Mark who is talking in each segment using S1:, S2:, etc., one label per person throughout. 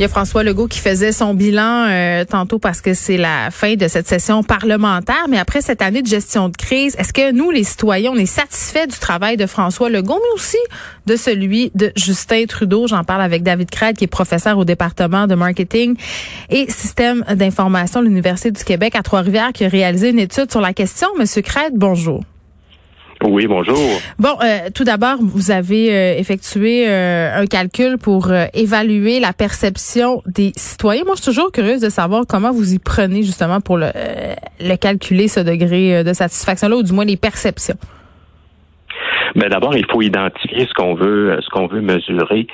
S1: Il y a François Legault qui faisait son bilan euh, tantôt parce que c'est la fin de cette session parlementaire. Mais après cette année de gestion de crise, est-ce que nous, les citoyens, on est satisfaits du travail de François Legault, mais aussi de celui de Justin Trudeau? J'en parle avec David Craig, qui est professeur au département de marketing et système d'information de l'Université du Québec à Trois-Rivières, qui a réalisé une étude sur la question. Monsieur Craig, bonjour.
S2: Oui, bonjour.
S1: Bon, euh, tout d'abord, vous avez euh, effectué euh, un calcul pour évaluer la perception des citoyens. Moi, je suis toujours curieuse de savoir comment vous y prenez justement pour le, le calculer, ce degré de satisfaction-là, ou du moins les perceptions.
S2: Mais d'abord, il faut identifier ce qu'on veut, ce qu'on veut mesurer.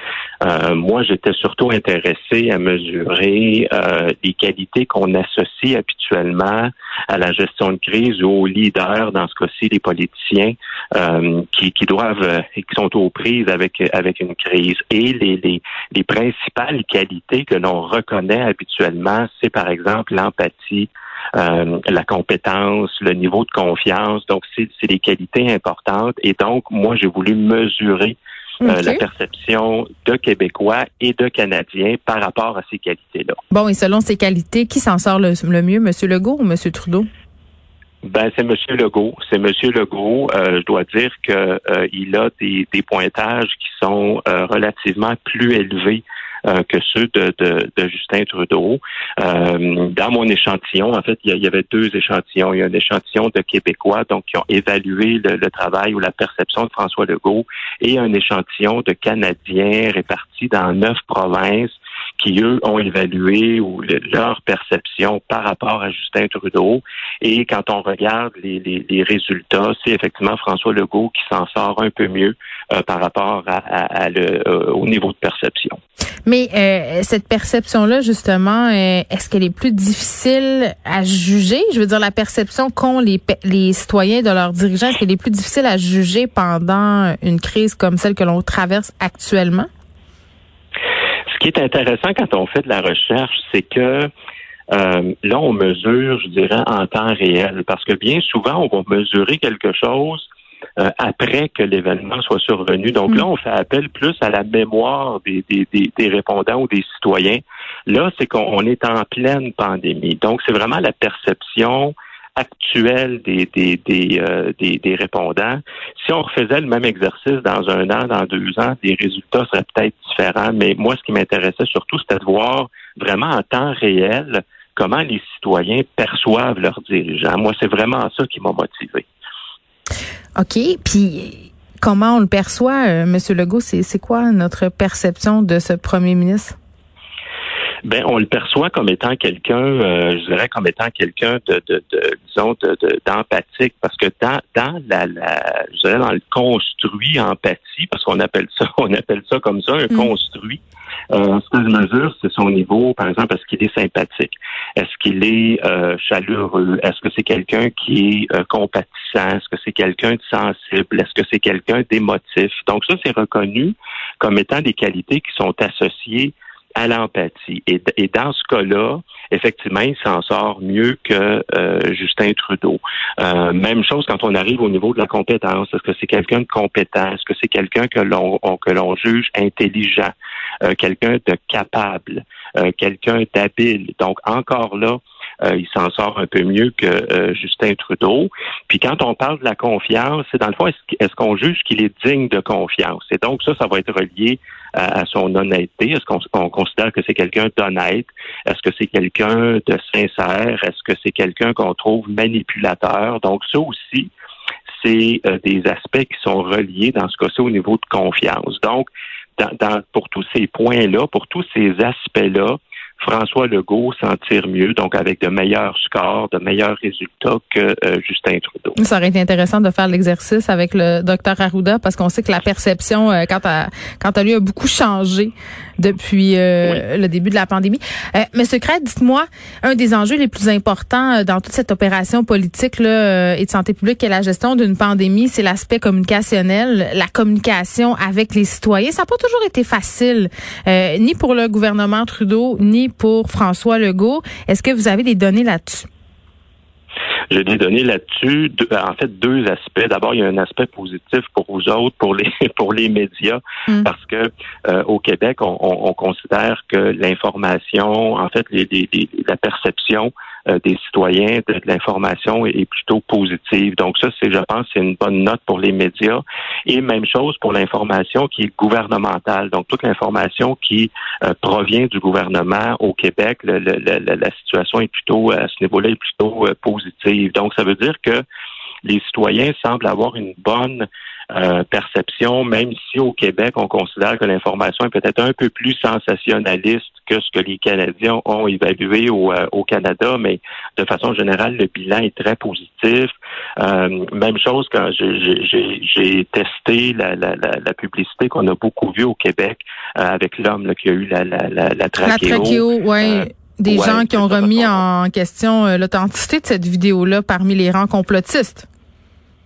S2: Euh, moi, j'étais surtout intéressé à mesurer euh, les qualités qu'on associe habituellement à la gestion de crise ou aux leaders, dans ce cas-ci, les politiciens, euh, qui, qui doivent et qui sont aux prises avec avec une crise. Et les, les, les principales qualités que l'on reconnaît habituellement, c'est par exemple l'empathie, euh, la compétence, le niveau de confiance. Donc, c'est des qualités importantes. Et donc, moi, j'ai voulu mesurer euh, la perception de Québécois et de Canadiens par rapport à ces qualités-là.
S1: Bon, et selon ces qualités, qui s'en sort le, mieux, M. Legault ou M. Trudeau?
S2: Ben, c'est M. Legault. C'est M. Legault. Euh, je dois dire qu'il a des, des, pointages qui sont relativement plus élevés euh, que ceux de, de, Justin Trudeau. Euh, dans mon échantillon, en fait, il y, avait deux échantillons. Il y a un échantillon de Québécois, donc qui ont évalué le, travail ou la perception de François Legault, et un échantillon de Canadiens répartis dans neuf provinces qui, eux, ont évalué ou leur perception par rapport à Justin Trudeau. Et quand on regarde les, les, résultats, c'est effectivement François Legault qui s'en sort un peu mieux euh, par rapport à, le, au niveau de perception.
S1: Mais euh, cette perception-là, justement, euh, est-ce qu'elle est plus difficile à juger? Je veux dire, la perception qu'ont les, les citoyens de leurs dirigeants, est-ce qu'elle est plus difficile à juger pendant une crise comme celle que l'on traverse actuellement?
S2: Ce qui est intéressant quand on fait de la recherche, c'est que euh, là, on mesure, je dirais, en temps réel, parce que bien souvent, on va mesurer quelque chose euh, après que l'événement soit survenu. Donc là, mm. on fait appel plus à la mémoire des, des, des, répondants ou des citoyens. Là, c'est qu'on est en pleine pandémie. Donc, c'est vraiment la perception actuelle des, des, des, euh, des, des, répondants. Si on refaisait le même exercice dans un an, dans deux ans, les résultats seraient peut-être différents. Mais moi, ce qui m'intéressait surtout, c'était de voir vraiment en temps réel comment les citoyens perçoivent leurs dirigeants. Moi, c'est vraiment ça qui m'a motivé.
S1: OK. Puis comment on le perçoit, euh, M. Legault? C'est quoi notre perception de ce premier ministre?
S2: Ben, on le perçoit comme étant quelqu'un, euh, je dirais comme étant quelqu'un de, de, de, disons, d'empathique, parce que dans, dans la, la, je dirais dans le construit empathie, parce qu'on appelle ça, on appelle ça comme ça, un mm. construit. Euh, ce que je mesure, c'est son niveau, par exemple, est-ce qu'il est sympathique? Est-ce qu'il est euh, chaleureux? Est-ce que c'est quelqu'un qui est euh, compatissant? Est-ce que c'est quelqu'un de sensible? Est-ce que c'est quelqu'un d'émotif? Donc ça, c'est reconnu comme étant des qualités qui sont associées à l'empathie. Et, dans ce cas-là, effectivement, il s'en sort mieux que euh, Justin Trudeau. Euh, même chose quand on arrive au niveau de la compétence. Est-ce que c'est quelqu'un de compétent? Est-ce que c'est quelqu'un que l'on que l'on juge intelligent? Euh, quelqu'un de capable? quelqu'un d'habile? Donc, encore là, il s'en sort un peu mieux que Justin Trudeau. Puis quand on parle de la confiance, c'est dans le fond, est-ce qu'on juge qu'il est digne de confiance? Et donc, ça, ça va être relié à, son honnêteté? Est-ce qu'on considère que c'est quelqu'un d'honnête? Est-ce que c'est quelqu'un de sincère? Est-ce que c'est quelqu'un qu'on trouve manipulateur? Donc ça aussi, c'est euh, des aspects qui sont reliés dans ce cas-ci au niveau de confiance. Donc, dans, dans, pour tous ces points-là, pour tous ces aspects-là, François Legault s'en tire mieux, donc avec de meilleurs scores, de meilleurs résultats que euh, Justin Trudeau.
S1: Ça aurait été intéressant de faire l'exercice avec le docteur Arruda parce qu'on sait que la perception euh, quant à quant à lui a beaucoup changé depuis euh, le début de la pandémie. Euh, Monsieur Crête, dites-moi, un des enjeux les plus importants dans toute cette opération politique là, et de santé publique et la gestion d'une pandémie, c'est l'aspect communicationnel, la communication avec les citoyens. Ça n'a pas toujours été facile, ni pour le gouvernement Trudeau, ni pour François Legault. Est-ce que vous avez des données là-dessus?
S2: J'ai des données là-dessus. En fait, deux aspects. D'abord, il y a un aspect positif pour vous autres, pour les pour les médias, hmm. parce que euh, au Québec, on, considère que l'information, en fait, la perception euh, des citoyens de, l'information est, plutôt positive. Donc ça, c'est, je pense, c'est une bonne note pour les médias. Et même chose pour l'information qui est gouvernementale. Donc toute l'information qui euh, provient du gouvernement au Québec, la situation est plutôt à ce niveau-là est plutôt euh, positive. Donc ça veut dire que les citoyens semblent avoir une bonne euh, perception, même si au Québec, on considère que l'information est peut-être un peu plus sensationnaliste que ce que les Canadiens ont évalué au, euh, au Canada, mais de façon générale, le bilan est très positif. Euh, même chose quand j'ai testé la, la, la, publicité qu'on a beaucoup vue au Québec avec l'homme qui a eu la, la, la, la trachéo.
S1: La trachéo, ouais. Des gens qui ont remis en question l'authenticité de cette vidéo-là parmi les rangs complotistes.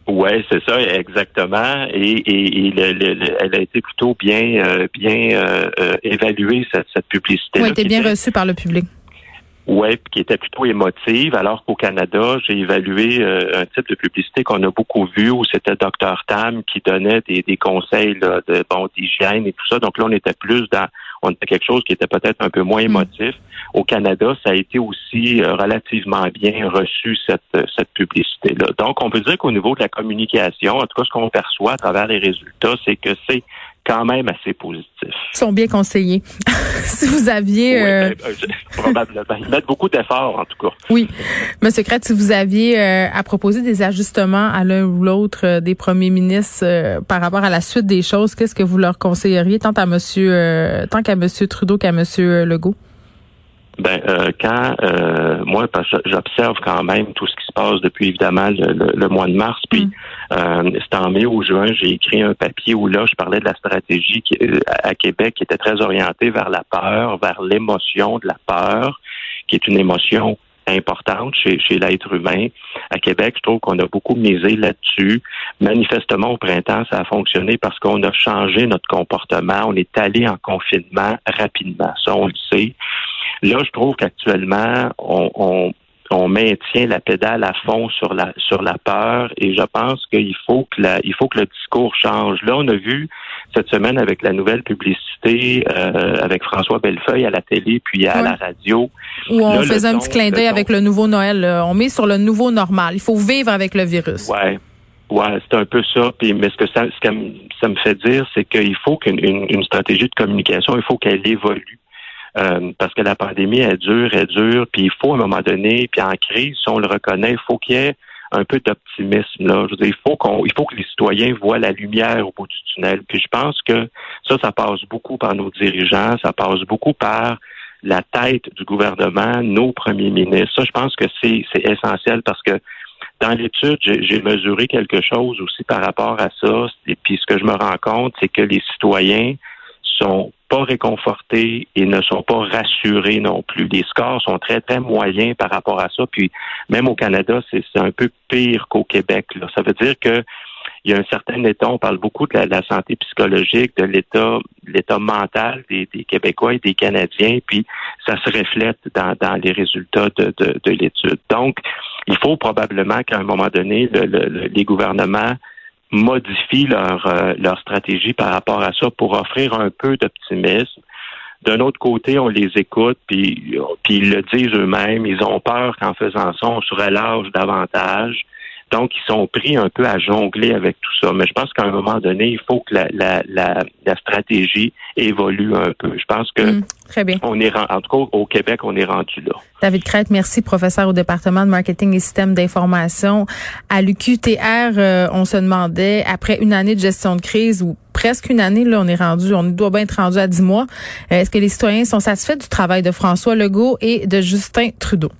S2: Oui, c'est ça, exactement. Et, et, elle a été plutôt bien, euh, bien euh, euh, évaluée, cette, cette publicité.
S1: Oui, elle était bien reçue par le public.
S2: Oui, qui était plutôt émotive, alors qu'au Canada, j'ai évalué un type de publicité qu'on a beaucoup vu où c'était Dr Tam qui donnait des, des conseils là, de bon d'hygiène et tout ça. Donc là, on était plus dans on était quelque chose qui était peut-être un peu moins hmm. émotif. Au Canada, ça a été aussi euh, relativement bien reçu cette, euh, cette publicité-là. Donc, on peut dire qu'au niveau de la communication, en tout cas, ce qu'on perçoit à travers les résultats, c'est que c'est quand même assez positif.
S1: Ils sont bien conseillés. si vous aviez...
S2: Euh... Ben, ben, probablement. Ils mettent beaucoup d'efforts, en tout cas.
S1: Oui. Monsieur Crête, si vous aviez euh, à proposer des ajustements à l'un ou l'autre euh, des premiers ministres euh, par rapport à la suite des choses, qu'est-ce que vous leur conseilleriez tant à monsieur tant qu'à monsieur Trudeau qu'à monsieur Legault?
S2: Ben, euh, quand euh, moi, parce que j'observe quand même tout ce qui se passe depuis évidemment le, mois de mars, puis mm. Euh, en mai ou juin, j'ai écrit un papier où là, je parlais de la stratégie qui, à Québec qui était très orientée vers la peur, vers l'émotion de la peur, qui est une émotion importante chez, chez l'être humain. À Québec, je trouve qu'on a beaucoup misé là-dessus. Manifestement, au printemps, ça a fonctionné parce qu'on a changé notre comportement. On est allé en confinement rapidement. Ça, on le sait. Là, je trouve qu'actuellement, on, on, maintient la pédale à fond sur la sur la peur et je pense qu'il faut que la, il faut que le discours change. Là, on a vu cette semaine avec la nouvelle publicité euh, avec François Bellefeuille à la télé puis à la radio.
S1: Où on faisait un petit clin d'œil avec le nouveau Noël. On met sur le nouveau normal. Il faut vivre avec le virus.
S2: Ouais. Ouais, c'est un peu ça. Puis, mais ce que ça, ce que ça me fait dire, c'est qu'il faut qu'une une stratégie de communication, il faut qu'elle évolue. Euh, parce que la pandémie est dure, est dure, puis il faut à un moment donné, puis en crise, si on le reconnaît, il faut qu'il y ait un peu d'optimisme là. Je veux dire, il faut qu'on, il faut que les citoyens voient la lumière au bout du tunnel. Puis je pense que ça, ça passe beaucoup par nos dirigeants, ça passe beaucoup par la tête du gouvernement, nos premiers ministres. Ça, je pense que c'est, c'est essentiel parce que dans l'étude, j'ai mesuré quelque chose aussi par rapport à ça. Et puis ce que je me rends compte, c'est que les citoyens sont pas réconfortés et ne sont pas rassurés non plus. Les scores sont très, très moyens par rapport à ça. Puis même au Canada, c'est un peu pire qu'au Québec. Là. Ça veut dire que il y a un certain état, on parle beaucoup de la, santé psychologique, de l'état, l'état mental des, Québécois et des Canadiens, puis ça se reflète dans, dans les résultats de, de, l'étude. Donc, il faut probablement qu'à un moment donné, les gouvernements modifient leur, euh, leur stratégie par rapport à ça pour offrir un peu d'optimisme. D'un autre côté, on les écoute, puis, puis ils le disent eux-mêmes, ils ont peur qu'en faisant ça, on se relâche davantage. Donc, ils sont pris un peu à jongler avec tout ça. Mais je pense qu'à un moment donné, il faut que la, la, la, la stratégie évolue un peu. Je pense que
S1: Mm, très bien.
S2: on est en tout cas au Québec, on est rendu là.
S1: David Crête, merci, professeur au département de marketing et système d'information à l'UQTR. euh, on se demandait, après une année de gestion de crise ou presque une année, là, on est rendu, on doit bien être rendu à dix mois. euh, Est-ce que les citoyens sont satisfaits du travail de François Legault et de Justin Trudeau?